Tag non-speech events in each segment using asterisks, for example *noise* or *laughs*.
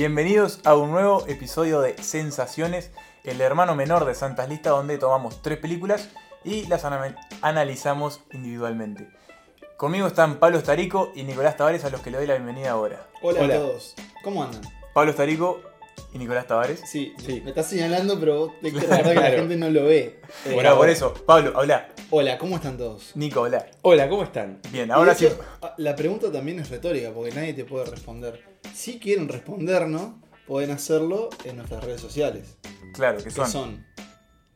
Bienvenidos a un nuevo episodio de Sensaciones, el hermano menor de Santas Listas, donde tomamos tres películas y las ana- analizamos individualmente. Conmigo están Pablo Estarico y Nicolás Tavares, a los que le doy la bienvenida ahora. Hola, Hola. a todos. ¿Cómo andan? Pablo Estarico y Nicolás Tavares. Sí, Sí. me estás señalando, pero vos tenés que la Claro. gente no lo ve. Eh, Bueno, por eso, Pablo, habla. Hola, ¿cómo están todos? Nico, habla. Hola, ¿cómo están? Bien, ahora sí. hecho, a- La pregunta también es retórica, porque nadie te puede responder. Si quieren respondernos, pueden hacerlo en nuestras redes sociales. Claro, que son, son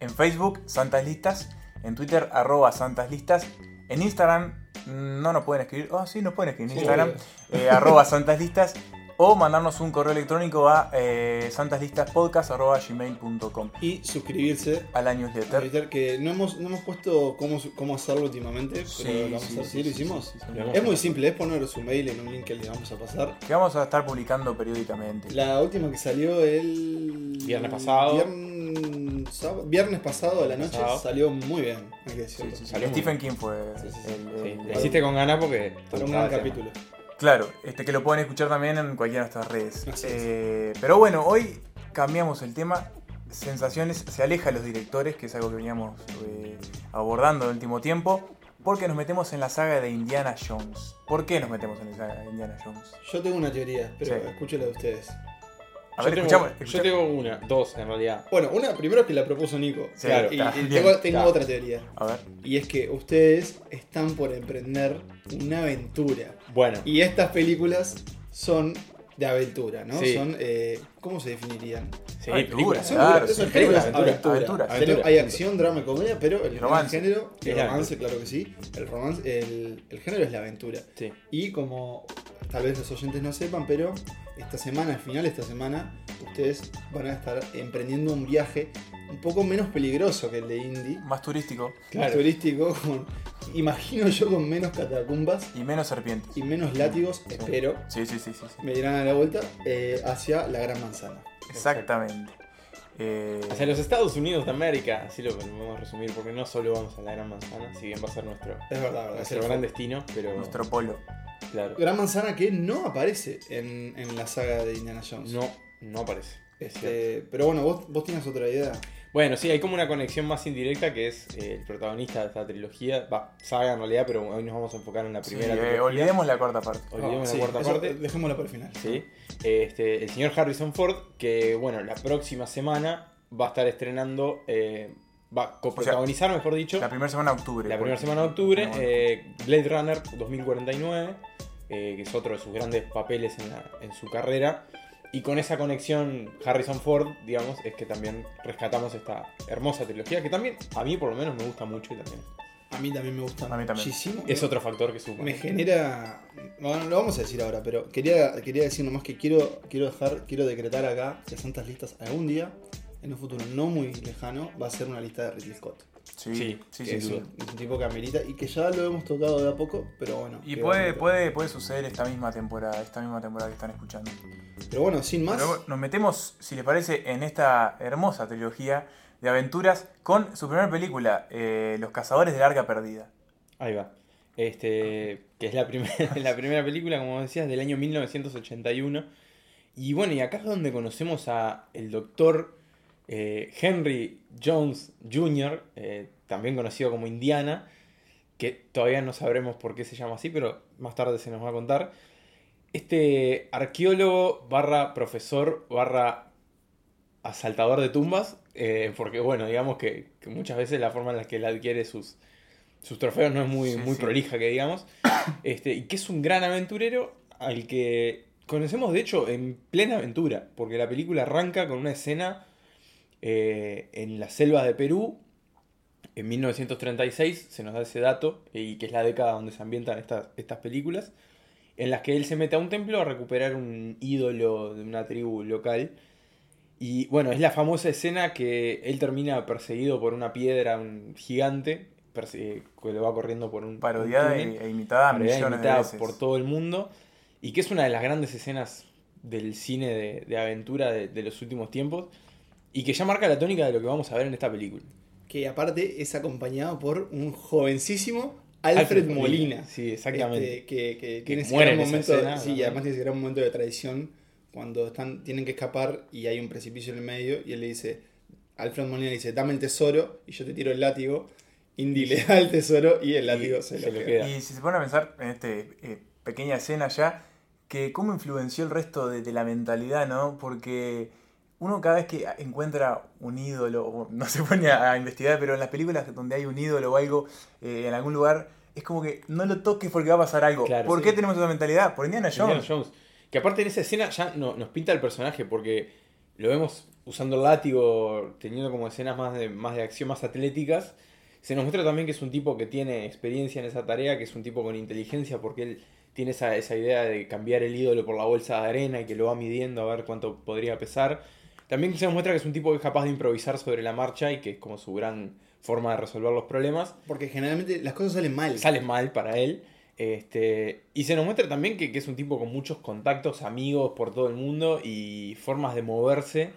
en Facebook, Santas Listas, en Twitter, arroba Santas Listas, en Instagram, no nos pueden escribir, oh sí, nos pueden escribir en Sí, Instagram, eh, arroba Santas Listas, o mandarnos un correo electrónico a eh, santaslistaspodcast arroba gmail.com y suscribirse a la newsletter. Twitter, que no hemos, no hemos puesto cómo, cómo hacerlo últimamente, pero Sí, lo vamos sí, a hacer. sí, ¿Sí, lo hicimos? sí, sí, sí. Lo vamos Es muy simple, es poner su mail en un link que le vamos a pasar. Que vamos a estar publicando periódicamente. La última que salió el Viernes pasado. Viernes, sábado- viernes pasado a la noche Pasado. salió muy bien, hay que Sí, decirlo. sí, sí. Salió muy Stephen King fue Sí, sí, sí. el- Sí, el- le hiciste con ganas porque. Para un gran el tema. Claro, este que lo pueden escuchar también en cualquiera de nuestras redes. Eh, pero bueno, hoy cambiamos el tema. Sensaciones se aleja de los directores, que es algo que veníamos eh, abordando en el último tiempo, porque nos metemos en la saga de Indiana Jones. ¿Por qué nos metemos en la saga de Indiana Jones? Yo tengo una teoría, pero Sí. escucho la de ustedes. A Yo ver, tengo- escuchamos. Yo tengo una, dos en realidad. Bueno, una primero que la propuso Nico. Sí, claro, y, está, y bien, tengo, otra teoría. A ver. Y es que ustedes están por emprender una aventura. Bueno, Y estas películas son de aventura, ¿no? Sí. Son, eh, ¿cómo se definirían? sí, aventura, películas. Son claro, esos sí, películas, aventura. aventuras. Tenemos- Aventura, Hay acción, drama y comedia, pero el, romance. género, el romance, claro que sí. El romance, el, el género es la aventura. Sí. Y como tal vez los oyentes no sepan, pero esta semana, al final de esta semana, ustedes van a estar emprendiendo un viaje un poco menos peligroso que el de Indy, Más turístico más Claro. turístico, con- imagino yo con menos catacumbas y menos serpientes. y menos látigos, espero, Sí, sí, sí, sí. sí. me dirán a la vuelta, eh, hacia la Gran Manzana. Exactamente. Eh, Hacia los Estados Unidos de América, así lo podemos resumir, porque no solo vamos a la Gran Manzana, si bien va a ser nuestro, Es verdad, verdad. es nuestro el gran destino, pero nuestro polo. Claro, Gran Manzana que no aparece en, en la saga de Indiana Jones. no, no aparece. Es. Este, pero bueno, vos, vos tienes otra idea. Bueno, sí, hay como una conexión más indirecta que es eh, el protagonista de esta trilogía, va, saga en realidad, pero hoy nos vamos a enfocar en la Sí, primera eh, olvidemos la cuarta parte. Olvidemos Ah, sí, la cuarta eso, parte. Dejémosla para el final. Sí. Este, el señor Harrison Ford, que bueno, la próxima semana va a estar estrenando, eh, va a coprotagonizar, mejor dicho, La primera semana de octubre. la primera semana de octubre, eh, Blade Runner 2049, eh, que es otro de sus grandes papeles en, la- en su carrera. Y con esa conexión Harrison Ford, digamos, es que también rescatamos esta hermosa trilogía, que también a mí por lo menos me gusta mucho y también A mí también me gusta A mí también. muchísimo. es otro factor que suma. Me genera. Bueno, lo vamos a decir ahora, pero quería, quería decir nomás que quiero, quiero dejar, quiero decretar acá que Santas Listas algún día, en un futuro no muy lejano, va a ser una lista de Ridley Scott. Sí, Sí, sí, es, un, es un tipo que amerita y que ya lo hemos tocado de a poco, pero bueno. Y puede, puede, puede suceder esta misma temporada, esta misma temporada que están escuchando. Pero bueno, sin más. Pero nos metemos, si les parece, en esta hermosa trilogía de aventuras con su primera película, eh, Los Cazadores del Arca Perdida. Ahí va. Este, que es la primera, *laughs* la primera película, como decías, del año 1981. Y bueno, y acá es donde conocemos a el doctor eh, Henry Jones Jr., eh, también conocido como Indiana, que todavía no sabremos por qué se llama así, pero más tarde se nos va a contar. Este arqueólogo barra profesor barra asaltador de tumbas, eh, porque bueno, digamos que, que muchas veces la forma en la que él adquiere sus, sus trofeos no es muy, Sí, muy sí. prolija, que digamos, *coughs* este, y que es un gran aventurero al que conocemos de hecho en plena aventura, porque la película arranca con una escena eh, en la selva de Perú, en 1936, se nos da ese dato, y que es la década donde se ambientan estas, estas películas, en las que él se mete a un templo a recuperar un ídolo de una tribu local. Y bueno, es la famosa escena que él termina perseguido por una piedra, un gigante, perse- que lo va corriendo por un Parodiada un e, túnel, e imitada parodiada, millones imitada de veces. por todo el mundo. Y que es una de las grandes escenas del cine de, de aventura de, de los últimos tiempos. Y que ya marca la tónica de lo que vamos a ver en esta película. Que aparte es acompañado por un jovencísimo Alfred, Molina. Sí, exactamente. Este, que, que Que tiene ese gran momento, escena, sí, además tiene ese gran momento de traición cuando están, tienen que escapar y hay un precipicio en el medio y él le dice, Alfred Molina le dice, dame el tesoro y yo te tiro el látigo. Indy le da el tesoro y el látigo se, se lo lo queda. queda. Y si se pone a pensar en esta pequeña escena ya, que cómo influenció el resto de, de la mentalidad, ¿no? Porque uno cada vez que encuentra un ídolo, no se *laughs* pone a, a investigar, pero en las películas donde hay un ídolo o algo eh, en algún lugar, es como que no lo toques porque va a pasar algo. Claro, ¿Por sí. qué tenemos esa mentalidad? Por Indiana Jones. Indiana Jones. Que aparte en esa escena ya no- nos pinta el personaje porque lo vemos usando el látigo, teniendo como escenas más de, más de acción, más atléticas. Se nos muestra también que es un tipo que tiene experiencia en esa tarea, que es un tipo con inteligencia porque él tiene esa, esa idea de cambiar el ídolo por la bolsa de arena y que lo va midiendo a ver cuánto podría pesar. También se nos muestra que es un tipo que es capaz de improvisar sobre la marcha y que es como su gran forma de resolver los problemas Porque generalmente las cosas salen mal. sale mal para él. Este, y se nos muestra también que, que es un tipo con muchos contactos, amigos por todo el mundo y formas de moverse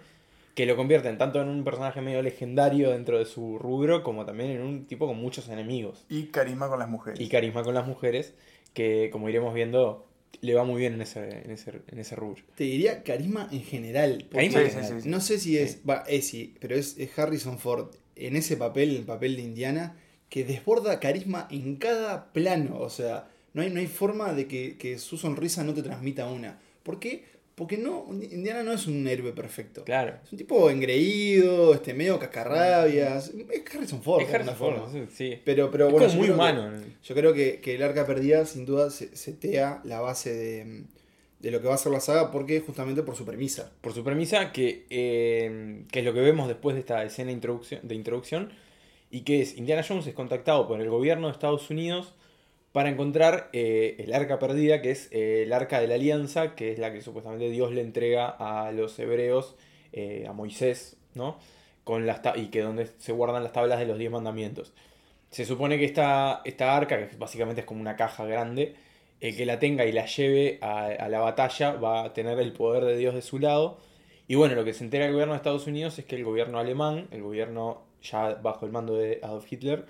que lo convierten tanto en un personaje medio legendario dentro de su rubro como también en un tipo con muchos enemigos Y carisma con las mujeres. y carisma con las mujeres que como iremos viendo le va muy bien en ese, en ese, en ese rubro. Te diría carisma en general. Carisma en general. sí, sí. No sé si es. Va, es sí, pero es, es Harrison Ford en ese papel, el papel de Indiana, que desborda carisma en cada plano. O sea, no hay, no hay forma de que, que su sonrisa no te transmita una. ¿Por qué? Porque no, Indiana no es un héroe perfecto. Claro. Es un tipo engreído, este, medio cascarrabias. Es Harrison Ford, Es Harrison forma. Ford, sí. Pero, pero Es bueno, como muy que- humano. yo creo que, que el arca perdida sin duda se- setea la base de, de lo que va a ser la saga porque justamente por su premisa. por su premisa, que, eh, que es lo que vemos después de esta escena introducción, de introducción, y que es Indiana Jones es contactado por el gobierno de Estados Unidos para encontrar eh, el arca perdida, que es eh, el arca de la alianza, que es la que supuestamente Dios le entrega a los hebreos, eh, a Moisés, ¿no? Con las y que donde se guardan las tablas de los diez mandamientos. Se supone que esta, esta arca, que básicamente es como una caja grande, el que la tenga y la lleve a, a la batalla va a tener el poder de Dios de su lado. Y bueno, lo que se entera el gobierno de Estados Unidos es que el gobierno alemán, el gobierno ya bajo el mando de Adolf Hitler,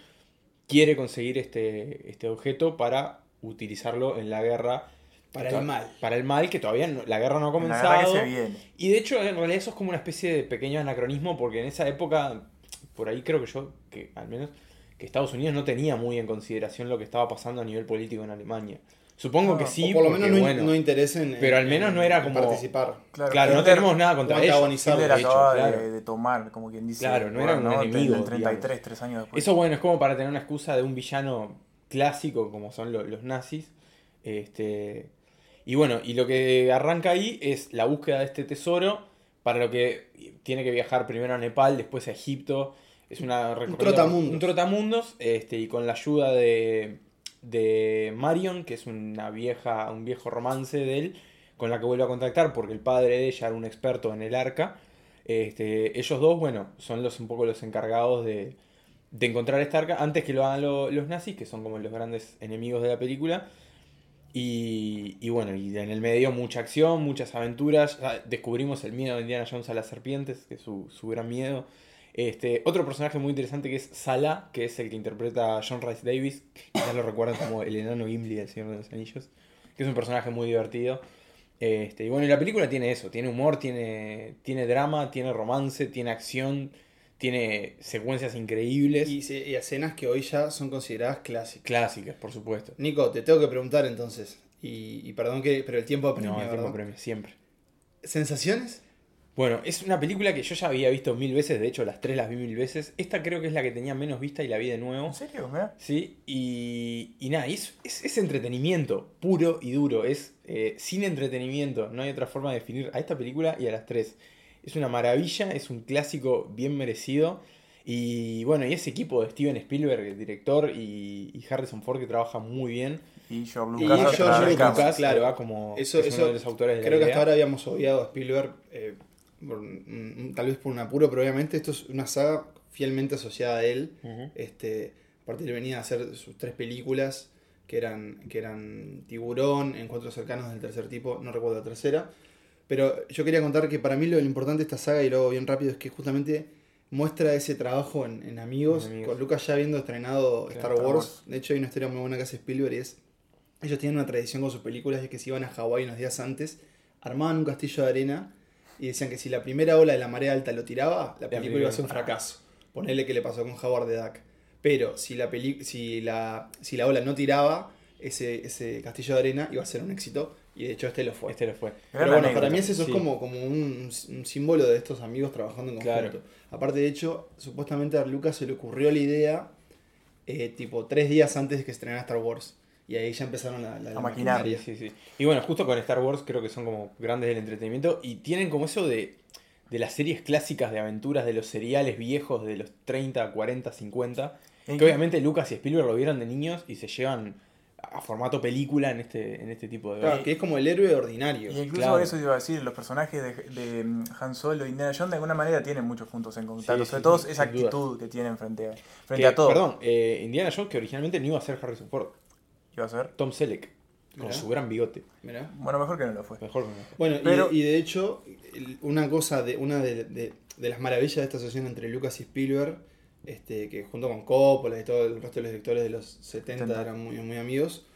quiere conseguir este, este objeto para utilizarlo en la guerra. Para el mal. Para el mal, que todavía no- la guerra no ha La comenzado. que se viene. Y de hecho, en realidad eso es como una especie de pequeño anacronismo, porque en esa época, por ahí creo que yo, que al menos, que Estados Unidos no tenía muy en consideración lo que estaba pasando a nivel político en Alemania. Supongo No, que o sí, o por lo porque, menos no, bueno, no interesa en, pero al en- menos no era como- participar. Claro, claro, no tenemos nada contra ellos. antagonizar, Hitler de hecho, acaba claro. de tomar, como quien dice. Claro, no era un ¿no? enemigo, En el 33, tres años después. Eso bueno, es como para tener una excusa de un villano clásico como son lo- los nazis. Este, y bueno, y lo que arranca ahí es la búsqueda de este tesoro, para lo que tiene que viajar primero a Nepal, después a Egipto. Es una recorrido- trotamundos. Un trotamundos, este, y con la ayuda de, de Marion, que es una vieja, un viejo romance de él, con la que vuelve a contactar porque el padre de ella era un experto en el arca. Este, ellos dos, bueno, son los un poco los encargados de, de encontrar esta arca antes que lo hagan lo- los nazis, que son como los grandes enemigos de la película. Y, y bueno, y en el medio mucha acción, muchas aventuras. Descubrimos el miedo de Indiana Jones a las serpientes, que es su, su gran miedo. Este, otro personaje muy interesante que es Sala, que es el que interpreta a John Rice Davis, ya lo recuerdan como el enano Gimli del Señor de los Anillos, que es un personaje muy divertido. Este, y bueno, y la película tiene eso, tiene humor, tiene, tiene drama, tiene romance, tiene acción, tiene secuencias increíbles, Y, escenas que hoy ya son consideradas clásicas. clásicas, por supuesto. Nico, te tengo que preguntar entonces. Y, y perdón que. Pero el tiempo apremia, No, el tiempo ¿verdad? premia, siempre. ¿Sensaciones? Bueno, es una película que yo ya había visto mil veces, de hecho las tres las vi mil veces. Esta creo que es la que tenía menos vista y la vi de nuevo. ¿En serio? Mirá. Sí, y, y nada, y es, es, es entretenimiento puro y duro. Es eh, sin entretenimiento, no hay otra forma de definir a esta película y a las tres. Es una maravilla, es un clásico bien merecido. Y bueno, y ese equipo de Steven Spielberg, el director, y, y Harrison Ford que trabaja muy bien. Y George Y Lucas del Lucas, claro. va como Eso- es uno eso de los autores de la Creo que idea. hasta ahora habíamos obviado a Spielberg, eh, por tal vez por un apuro, pero obviamente esto es una saga fielmente asociada a él. Este, aparte él venía a hacer sus tres películas, que eran, que eran Tiburón, Encuentros cercanos del tercer tipo, no recuerdo la tercera. Pero yo quería contar que para mí lo, importante de esta saga, y lo hago bien rápido, es que justamente muestra ese trabajo en, en amigos, En Amigos. con Lucas ya habiendo estrenado Star Star Wars. Wars. De hecho hay una historia muy buena que hace Spielberg y es, ellos tienen una tradición con sus películas, es que se iban a Hawái unos días antes armaban un castillo de arena y decían que si la primera ola de la marea alta lo tiraba, la película iba a ser un fracaso. Ponele que le pasó con Howard the Duck. Pero si la, peli si la, si la ola no tiraba, ese, ese castillo de arena iba a ser un éxito. Y de hecho este lo fue. Este lo fue. Pero bueno, anécdota. para mí es eso sí. es como, como un, un símbolo de estos amigos trabajando en conjunto. Claro. Aparte, de hecho, supuestamente a Lucas se le ocurrió la idea eh, tipo tres días antes de que estrenara Star Wars. Y ahí ya empezaron la, la- la A maquinar. maquinaria. Sí, sí. Y bueno, justo con Star Wars creo que son como grandes del entretenimiento y tienen como eso de, de las series clásicas de aventuras de los seriales viejos de los 30, 40, 50. ¿En Que obviamente Lucas y Spielberg lo vieron de niños y se llevan a formato película en este, en este tipo de Claro, que es como el héroe ordinario. Y incluso Claro. eso iba a decir, los personajes de, de mm, Han Solo y Indiana Jones de alguna manera tienen muchos puntos en contacto. Sí, sobre sí, todo sí, esa duda. actitud que tienen frente a, frente Que, a todo. Perdón, eh, Indiana Jones que originalmente no iba a ser Harrison Ford, ¿Qué iba a ser? Tom Selleck, con Mirá. su gran bigote. Mirá. Bueno, mejor que no lo fue. Mejor que no. Bueno, y- Pero- y, de hecho, una cosa, de una de, de- de las maravillas de esta asociación entre Lucas y Spielberg, este, que junto con Coppola y todo el resto de los directores de los 70 70. eran muy, muy amigos,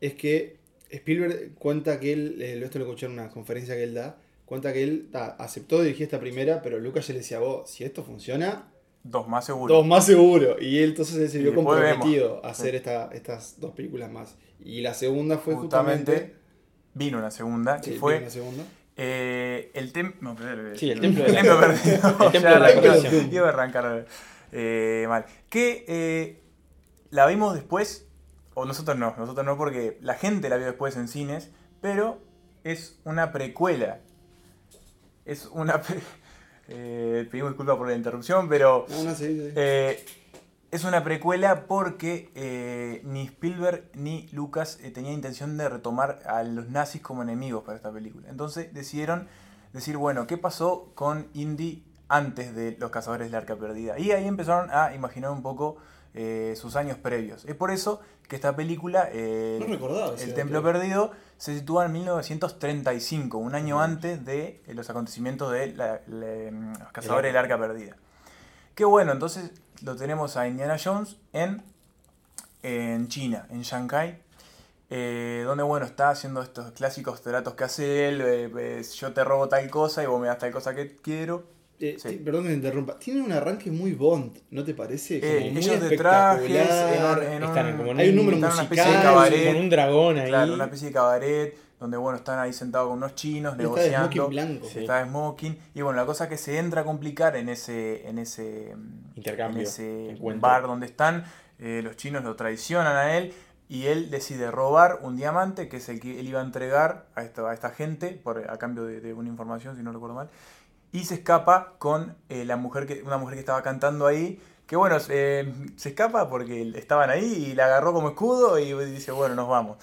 es que Spielberg cuenta que él, eh, esto lo escuché en una conferencia que él da, cuenta que él ta, aceptó dirigir esta primera, pero Lucas ya le decía, vos, si esto funciona, Dos más seguro. dos más seguro. Y él entonces se vio comprometido a hacer Sí. esta, estas dos películas más. Y la segunda fue Justamente, justamente... Vino una segunda, que Sí, fue la segunda. eh, el templo... No, Sí, el templo de El la- templo perdido. El templo de la arrancar eh, mal. Que eh, la vimos después, o nosotros no, nosotros no porque la gente la vio después en cines, pero es una precuela. Es una... pre- eh, pedimos disculpas por la interrupción, pero... No, no, sí, sí. Eh, es una precuela porque eh, ni Spielberg ni Lucas tenían intención de retomar a los nazis como enemigos para esta película. Entonces decidieron decir, bueno, ¿qué pasó con Indy antes de Los Cazadores del Arca Perdida? Y ahí empezaron a imaginar un poco sus años previos. Es por eso que esta película, No recordaba El. Templo Perdido, se sitúa en 1935, un año antes de eh, los acontecimientos de la- la- Los Cazadores del Arca Perdida. Qué bueno, entonces lo tenemos a Indiana Jones en, en China, en Shanghai, eh, donde bueno, está haciendo estos clásicos tratos que hace él, eh, eh, yo te robo tal cosa y vos me das tal cosa que quiero. Eh, Sí. Perdón que te interrumpa. Tiene un arranque muy Bond, ¿no te parece? Como Eh, muy ellos de trajes, en, en Están en como en Hay un número musical, de cabaret, Con un dragón ahí. claro, una especie de cabaret, donde bueno, están ahí sentados con unos chinos Él está de negociando. smoking blanco. Sí. Está de smoking. Y bueno, la cosa que se entra a complicar en ese, en ese, Intercambio, en ese encuentro. bar donde están, eh, los chinos lo traicionan a él y él decide robar un diamante que es el que él iba a entregar a esta, a esta gente por, a cambio de, de una información, si no recuerdo mal. Y se escapa con eh, la mujer que, una mujer que estaba cantando ahí. Que bueno, eh, se escapa porque estaban ahí y la agarró como escudo y dice, bueno, nos vamos.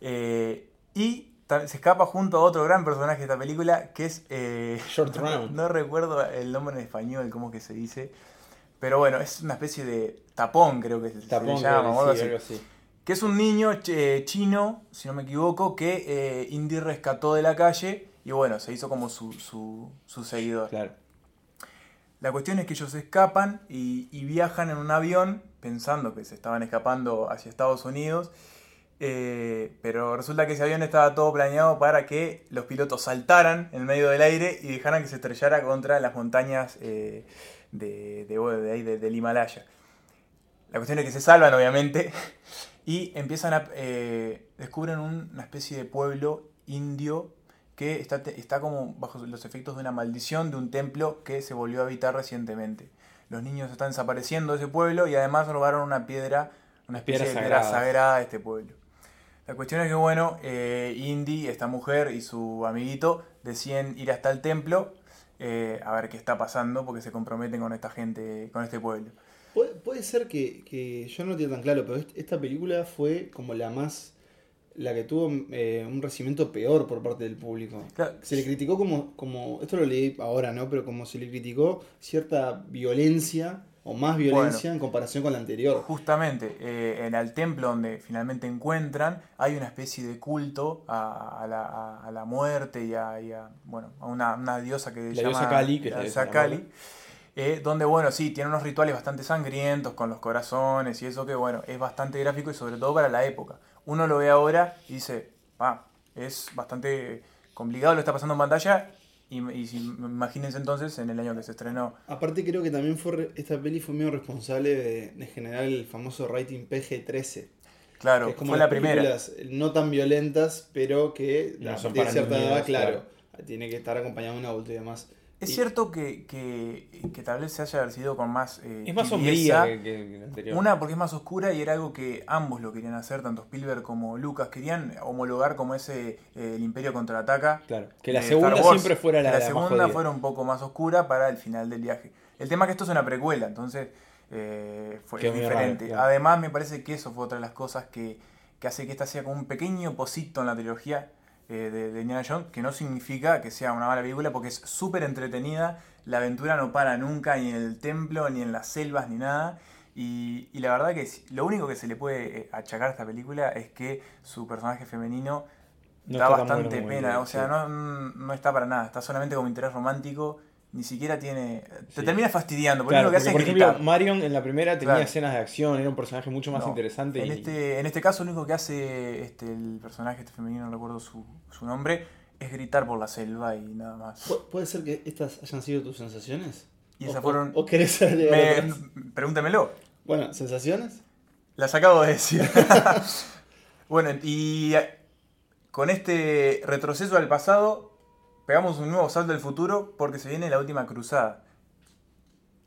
Eh, y se escapa junto a otro gran personaje de esta película que es... eh, *laughs* Short Round. *laughs* No recuerdo el nombre en español, cómo que se dice. Pero bueno, es una especie de tapón, creo que se, se Tapón, le llama, creo que o algo sí, así. algo así. Que es un niño ch- chino, si no me equivoco, que Indy rescató de la calle y bueno, se hizo como su, su, su seguidor. Claro. La cuestión es que ellos escapan y, y viajan en un avión pensando que se estaban escapando hacia Estados Unidos. eh, pero resulta que ese avión estaba todo planeado para que los pilotos saltaran en medio del aire y dejaran que se estrellara contra las montañas eh, de, de, de del Himalaya. La cuestión es que se salvan, obviamente, *laughs* y empiezan a. eh, descubren un- una especie de pueblo indio que está, está como bajo los efectos de una maldición de un templo que se volvió a habitar recientemente. Los niños están desapareciendo de ese pueblo y además robaron una piedra, una especie de piedra sagrada de este pueblo. La cuestión es que, bueno, eh, Indy, esta mujer y su amiguito deciden ir hasta el templo eh, a ver qué está pasando porque se comprometen con esta gente, con este pueblo. Puede, puede ser que, que yo no lo tengo tan claro, pero est- esta película fue como la más. La que tuvo eh, un recibimiento peor por parte del público. Claro, Se le criticó como, como. esto lo leí ahora, ¿no? Pero como se le criticó cierta violencia o más violencia en comparación con la anterior. Justamente, eh, en el templo donde finalmente encuentran, hay una especie de culto a, a la, a- a la muerte y a, y bueno, a una, una diosa que se La llama diosa Kali, que la diosa Kali, eh, donde, bueno, sí, tiene unos rituales bastante sangrientos con los corazones y eso que, bueno, es bastante gráfico y sobre todo para la época. Uno lo ve ahora y dice, ah, es bastante complicado lo está pasando en pantalla. Y, y si- imagínense entonces en el año que se estrenó. Aparte creo que también fue re- esta peli fue medio responsable de, de generar el famoso rating PG-13. Claro, que es como fue las la primera. películas no tan violentas, pero que No de para cierta niños, edad, claro, claro. tiene que estar acompañado de un adulto y demás. Es Y- cierto que, que, que tal vez se haya sido con más. eh, Es más sombría que, anterior. Una porque es más oscura y era algo que ambos lo querían hacer, tanto Spielberg como Lucas. Querían homologar como ese eh, El Imperio contraataca. Claro. Que la segunda Wars. siempre fuera la, la la segunda fuera un poco más oscura para el final del viaje. El tema es que esto es una precuela, entonces eh, fue diferente. raro, claro. Además, me parece que eso fue otra de las cosas que, que hace que esta sea como un pequeño posito en la trilogía eh, de, de Indiana Jones, que no significa que sea una mala película, porque es súper entretenida. La aventura no para nunca, ni en el templo, ni en las selvas, ni nada. Y, y la verdad que lo único que se le puede eh, achacar a esta película es que su personaje femenino No da bastante bueno pena, o sea, sí. no, no está para nada, está solamente como interés romántico, ni siquiera tiene... Te Sí. termina fastidiando, porque Claro, lo que hace por es ejemplo, gritar. Marion en la primera tenía Claro. escenas de acción, era un personaje mucho más No, interesante. En y... este, en este caso, lo único que hace este, el personaje este femenino, no recuerdo su, su nombre, es gritar por la selva y nada más. ¿Pu- ¿Puede ser que estas hayan sido tus sensaciones? Y ¿O- esas fueron... ¿O, querés Me- otras? pregúntemelo. Bueno, ¿sensaciones? Las acabo de decir. *laughs* bueno, y con este retroceso al pasado, pegamos un nuevo salto al futuro porque se viene la última cruzada.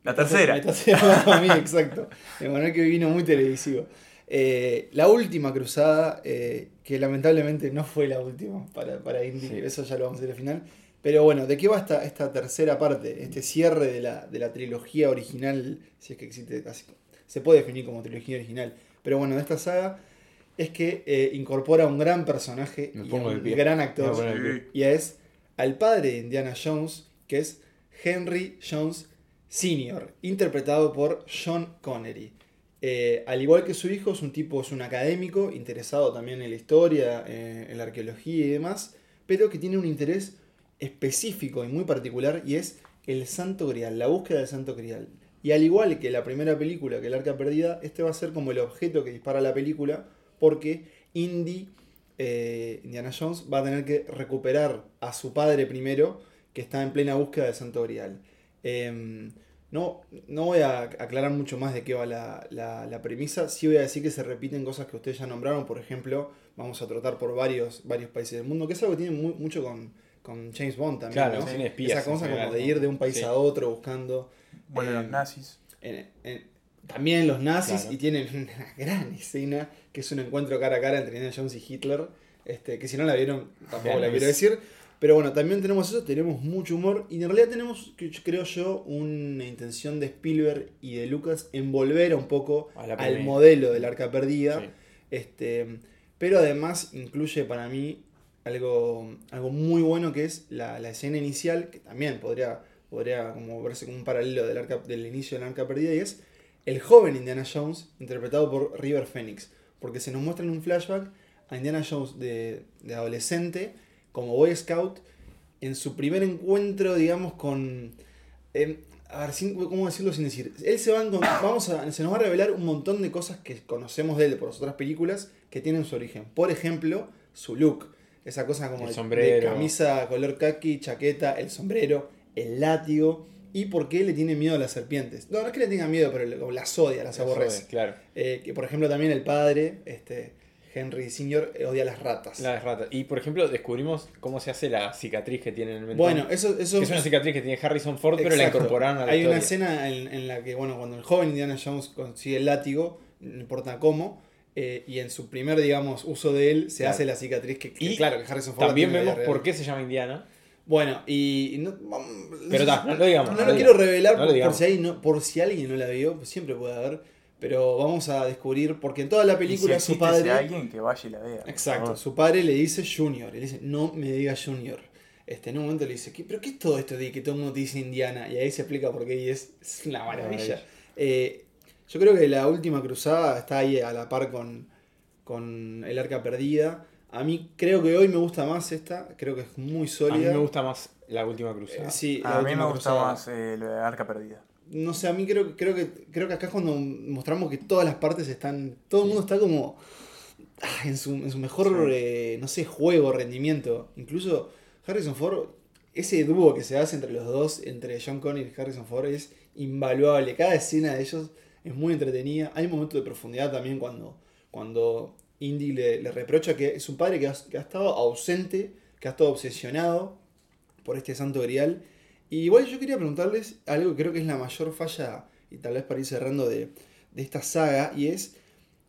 La tercera. Me estás llamando a mí, exacto. Emanuel que vino muy televisivo. Eh, la última cruzada, eh, que lamentablemente no fue la última para, para Indy, Sí. eso ya lo vamos a ver al final. Pero bueno, ¿de qué va esta, esta tercera parte? Este cierre de la, de la trilogía original, si es que existe, así- se puede definir como trilogía original. Pero bueno, de esta saga es que eh, incorpora un gran personaje Me y pongo un pie. gran actor. Y es al padre de Indiana Jones, que es Henry Jones Sr., interpretado por Sean Connery. Eh, al igual que su hijo, es un tipo, es un académico, interesado también en la historia, eh, en la arqueología y demás, pero que tiene un interés específico y muy particular y es el Santo Grial, la búsqueda del Santo Grial. Y al igual que la primera película, que el Arca Perdida, este va a ser como el objeto que dispara la película, porque Indy, eh, Indiana Jones, va a tener que recuperar a su padre primero, que está en plena búsqueda del Santo Grial. Em, no, no voy a aclarar mucho más de qué va la, la- la premisa. Sí voy a decir que se repiten cosas que ustedes ya nombraron. Por ejemplo, vamos a tratar por varios, varios países del mundo, que es algo que tiene mu- mucho con, con James Bond también. Claro, ¿no? de espías Esa cosa como de ir de un país Sí. a otro buscando. Bueno, Eh, los nazis. en- en- también los nazis Claro. y tienen una gran escena que es un encuentro cara a cara entre Indiana Jones y Hitler. Este, que si no la vieron, tampoco la quiero decir. Pero bueno, también tenemos eso, tenemos mucho humor. Y en realidad tenemos, creo yo, una intención de Spielberg y de Lucas en volver un poco al modelo del arca perdida. Sí. Este, pero además incluye para mí algo, algo muy bueno que es la, la escena inicial, que también podría, podría como verse como un paralelo del, arca, del inicio del arca perdida, y es el joven Indiana Jones, interpretado por River Phoenix. Porque se nos muestra en un flashback a Indiana Jones de, de adolescente, como Boy Scout, en su primer encuentro, digamos, con... em, a ver, sin- ¿cómo decirlo sin decir? Él se va a *coughs* vamos a, se nos va a revelar un montón de cosas que conocemos de él por las otras películas que tienen su origen. Por ejemplo, su look. Esa cosa como El de- de, sombrero. camisa color khaki, chaqueta, el sombrero, el látigo. Y por qué le tiene miedo a las serpientes. No, no es que le tenga miedo, pero las odia, las Eso aborrece. Claro. Eh, que por ejemplo también el padre, este, Henry Sr., eh, odia las ratas. Las ratas. Y por ejemplo, descubrimos cómo se hace la cicatriz que tiene en el mentón. Bueno, eso, eso es una cicatriz que tiene Harrison Ford, pero la incorporaron a la Hay una escena en, en la que, bueno, cuando el joven Indiana Jones consigue el látigo, no importa cómo, eh, y en su primer, digamos, uso de él, se Claro. hace la cicatriz que, que Y claro, que Harrison Ford También vemos por qué se llama Indiana. Bueno, y... y no, vamos- Pero ta, no lo digamos, No, no lo lo quiero revelar No lo por, si hay, no, por si alguien no la vio, pues siempre puede haber, pero vamos a descubrir, porque en toda la Y si película su padre... alguien que vaya y la vea. Exacto, su padre le dice Junior, le dice, no me diga Junior. Este, en un momento le dice, ¿Qué, ¿pero qué es todo esto de que todo el mundo te dice Indiana? Y ahí se explica por qué y es, es una maravilla. Maravilla. Eh, yo creo que la última cruzada está ahí a la par con, con el arca perdida. A mí creo que hoy me gusta más esta, creo que es muy A mí sólida. me gusta más la última cruzada. Eh, sí, la A mí me gusta cruzada. más eh, lo de Arca Perdida. No sé, a mí creo, creo, que, creo que acá es cuando mostramos que todas las partes están. Todo el mundo está como. ah, en, su, en su mejor, Sí. eh, no sé, juego, rendimiento. Incluso Harrison Ford, ese dúo que se hace entre los dos, entre John Connor y Harrison Ford, es invaluable. Cada escena de ellos es muy entretenida. Hay un momento de profundidad también cuando, cuando Indy le, reprocha que es un padre que ha, estado ausente, que ha estado obsesionado por este santo grial. Y igual yo quería preguntarles algo que creo que es la mayor falla, y tal vez para ir cerrando de, esta saga, y es,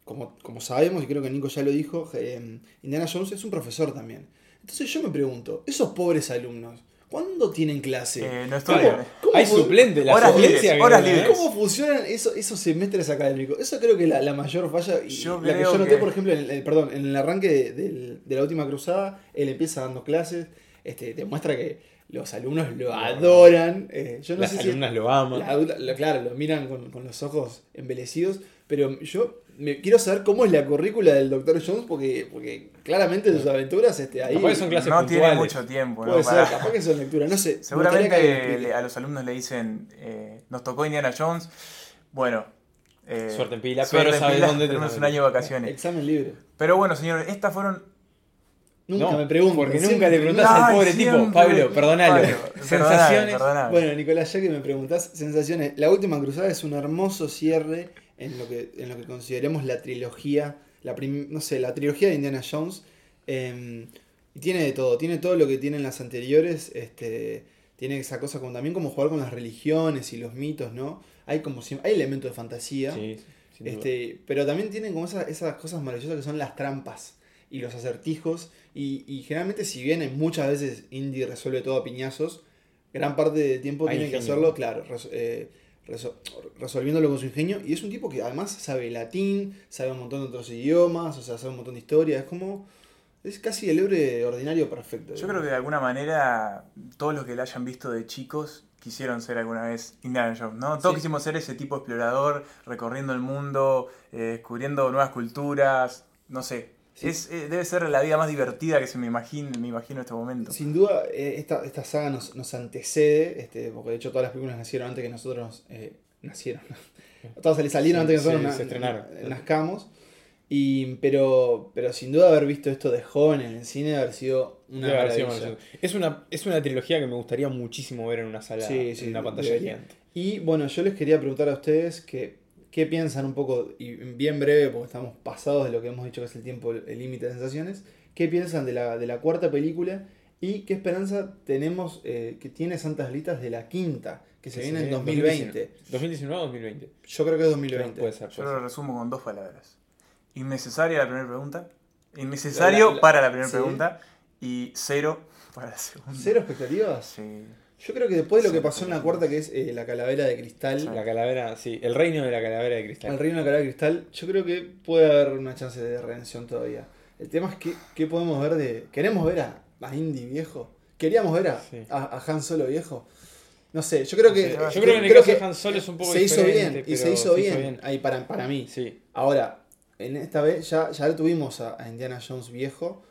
como, como sabemos, y creo que Nico ya lo dijo, eh, Indiana Jones es un profesor también. Entonces yo me pregunto, esos pobres alumnos, ¿cuándo tienen clase? Eh, no ¿Cómo- estudian. cómo Hay fu- suplente, la Horas libres, ¿eh? libres. ¿Cómo funcionan esos, esos semestres académicos? Eso creo que es la, la mayor falla. Y Yo la que yo noté, que- por ejemplo, en el, perdón, en el arranque de, la última cruzada, él empieza dando clases, este, demuestra que los alumnos lo adoran. eh, yo no Las sé si alumnas lo aman. la adulta- la- claro, lo miran con, con los ojos embelecidos, pero yo me quiero saber cómo es la currícula del Dr. Jones, porque, porque claramente sus aventuras este, ahí... Capaz que son clases No tiene puntuales. mucho tiempo, ¿no? Puede ser, Para- capaz que son lecturas, no sé. Seguramente le- a los alumnos le dicen, eh, nos tocó Indiana Jones, bueno, eh, Suerte en pila, suerte pero sabes pila, dónde te tenemos un año de vacaciones. Examen libre. Pero bueno, señores, estas fueron... Nunca No, me pregunto. Porque siempre- nunca le preguntás Ay, al pobre tipo, siempre. Pablo, perdonalo. Pablo, perdoname, Sensaciones. perdoname. Bueno, Nicolás, ya que me preguntás, sensaciones. La última cruzada es un hermoso cierre en lo que, en lo que consideremos la trilogía, la prim- no sé, la trilogía de Indiana Jones. eh, y tiene de todo, tiene todo lo que tienen las anteriores. Este, tiene esa cosa como también como jugar con las religiones y los mitos, ¿no? Hay como hay elementos de fantasía. Sí. Este, pero también tienen como esas, esas cosas maravillosas que son las trampas y los acertijos. Y, y generalmente, si bien en muchas veces Indy resuelve todo a piñazos, gran parte del tiempo Hay tiene que hacerlo, claro, eh, reso- resolviéndolo con su ingenio. Y es un tipo que además sabe latín, sabe un montón de otros idiomas, o sea, sabe un montón de historias. Es como. Es casi el héroe ordinario perfecto. Yo creo que de alguna manera todos los que la hayan visto de chicos quisieron ser alguna vez Indiana Jones, ¿no? Todos Sí. quisimos ser ese tipo explorador, recorriendo el mundo, eh, descubriendo nuevas culturas, no sé. Sí. Es, eh, debe ser la vida más divertida que se me imagino, me imagino en este momento. Sin duda, eh, esta, esta saga nos, nos antecede, este, porque de hecho todas las películas nacieron antes que nosotros eh, nacieron. *laughs* Todas sali- salieron Sí, antes que sí, nosotros na- se na- nazcamos. Y, pero, pero sin duda haber visto esto de joven en el cine haber sido una haber sido. Es una, es una trilogía que me gustaría muchísimo ver en una sala, Sí, sí, en una pantalla gigante. Y bueno, yo les quería preguntar a ustedes que, qué piensan un poco, y bien breve, porque estamos pasados de lo que hemos dicho que es el tiempo, el límite de sensaciones, qué piensan de la, de la cuarta película y qué esperanza tenemos eh, que tiene Santas Litas de la quinta, que se viene en viene 2020. 2019 o 2020. Yo creo que es 2020. Puede ser. Yo lo ser. resumo con dos palabras. Innecesaria la primera pregunta, innecesario La- la- para la primera sí. pregunta y cero para la segunda. ¿Cero expectativas? Sí. Yo creo que después de lo que pasó en la cuarta, que es eh, la calavera de cristal, La calavera, sí, el reino de la calavera de cristal. el reino de la calavera de cristal, yo creo que puede haber una chance de redención todavía. El tema es que, ¿qué podemos ver de... ¿Queremos ver a, a Indy viejo? ¿Queríamos ver a, Sí. a, a Han Solo viejo? No sé, yo creo que... Yo Yo creo que en el caso de Han se Solo es un poco hizo diferente, bien, y se hizo bien, ahí para, para mí. Sí. Ahora, en esta vez ya, ya tuvimos a, a Indiana Jones viejo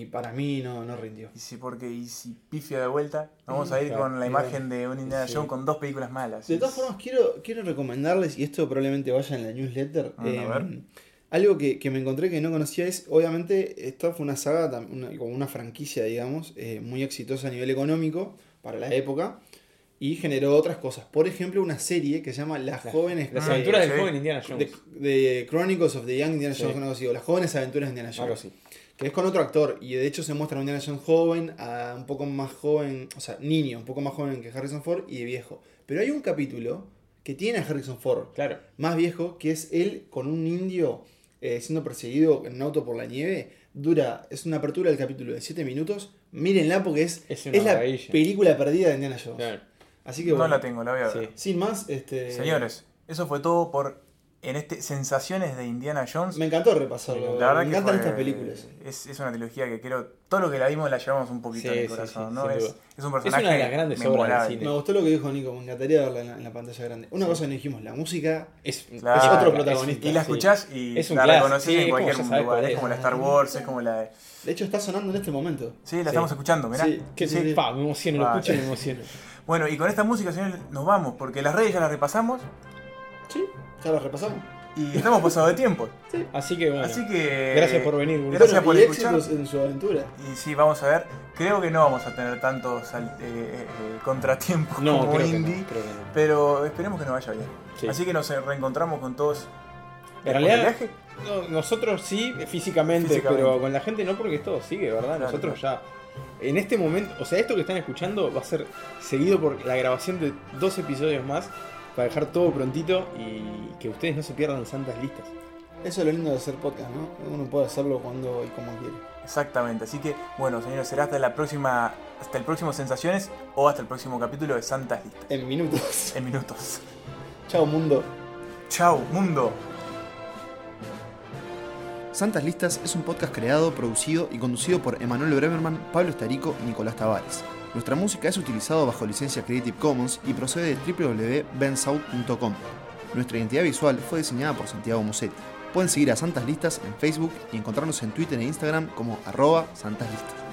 y para mí no, no rindió. Y si porque y si pifia de vuelta, vamos a ir Claro, con la imagen de un Indiana Sí. Jones con dos películas malas. De todas formas, quiero, quiero recomendarles, y esto probablemente vaya en la newsletter, Ah, a eh, ver. algo que, que me encontré que no conocía es, obviamente, esta fue una saga, una- como una franquicia, digamos, eh, muy exitosa a nivel económico para la época, y generó otras cosas. Por ejemplo, una serie que se llama Las Jóvenes... Las aventuras del sí. joven Indiana Jones. de Chronicles of the Young Indiana Sí. Jones, algo así, o Las Jóvenes Aventuras de Indiana Jones. Algo así. Que es con otro actor. Y de hecho se muestra a un Indiana Jones joven, a un poco más joven, o sea, niño, un poco más joven que Harrison Ford y de viejo. Pero hay un capítulo que tiene a Harrison Ford Claro. más viejo, que es él con un indio eh, siendo perseguido en un auto por la nieve. Dura, es una apertura del capítulo de 7 minutos. Mírenla porque es, Es la película perdida de Indiana Jones. Claro. Así que No bueno, la tengo, la voy a ver. Sí. sin más, este, Señores, eso fue todo por en este Sensaciones de Indiana Jones. me encantó repasarlo. La verdad me que encantan fue- estas películas. Es, es una trilogía que creo, todo lo que la vimos la llevamos un poquito Sí, en el sí, corazón, sí, ¿no? sin Es, es un Es personaje una de las grandes obras del cine. Me gustó lo que dijo Nico, me encantaría verla en la, en la pantalla grande. Una cosa que no dijimos, la música Es, Claro. es otro es- protagonista. Y la sí. escuchás y Es un la sí, en es cualquier lugar. cuál Es es. como la Star Wars, es como la de... De hecho está sonando en este momento. Sí, la Sí. estamos escuchando, mirá. Sí. Que Sí, sí. pa, me emociono, lo escucho y me emociono. Bueno, y con esta música, señores, nos vamos, porque las redes ya las repasamos. Sí, ya la repasamos. Y estamos pasados de tiempo. Así que bueno. Así que. Gracias por venir. Gracias Bueno, por escuchar. en su aventura. Y sí, vamos a ver. Creo que no vamos a tener tantos eh, eh, eh, contratiempos No, como creo que indie. no, creo que no. Pero esperemos que nos vaya bien. Sí. Así que nos reencontramos con todos. En realidad, no, nosotros sí, físicamente, Físicamente. pero con la gente no, porque esto sigue, ¿verdad? Claro, nosotros ya. En este momento, o sea, esto que están escuchando va a ser seguido por la grabación de dos episodios más para dejar todo prontito y que ustedes no se pierdan santas listas. Eso es lo lindo de hacer podcast, ¿no? Uno puede hacerlo cuando y como quiere. Exactamente. Así que, bueno, señores, será hasta la próxima. Hasta el próximo Sensaciones o hasta el próximo capítulo de Santas Listas. En minutos. En minutos. Chao, mundo. Chao, mundo. Santas Listas es un podcast creado, producido y conducido por Emanuel Bremerman, Pablo Estarico y Nicolás Tavares. Nuestra música es utilizada bajo licencia Creative Commons y procede de www.bensout.com. Nuestra identidad visual fue diseñada por Santiago Musetti. Pueden seguir a Santas Listas en Facebook y encontrarnos en Twitter e Instagram como arroba Santas Listas.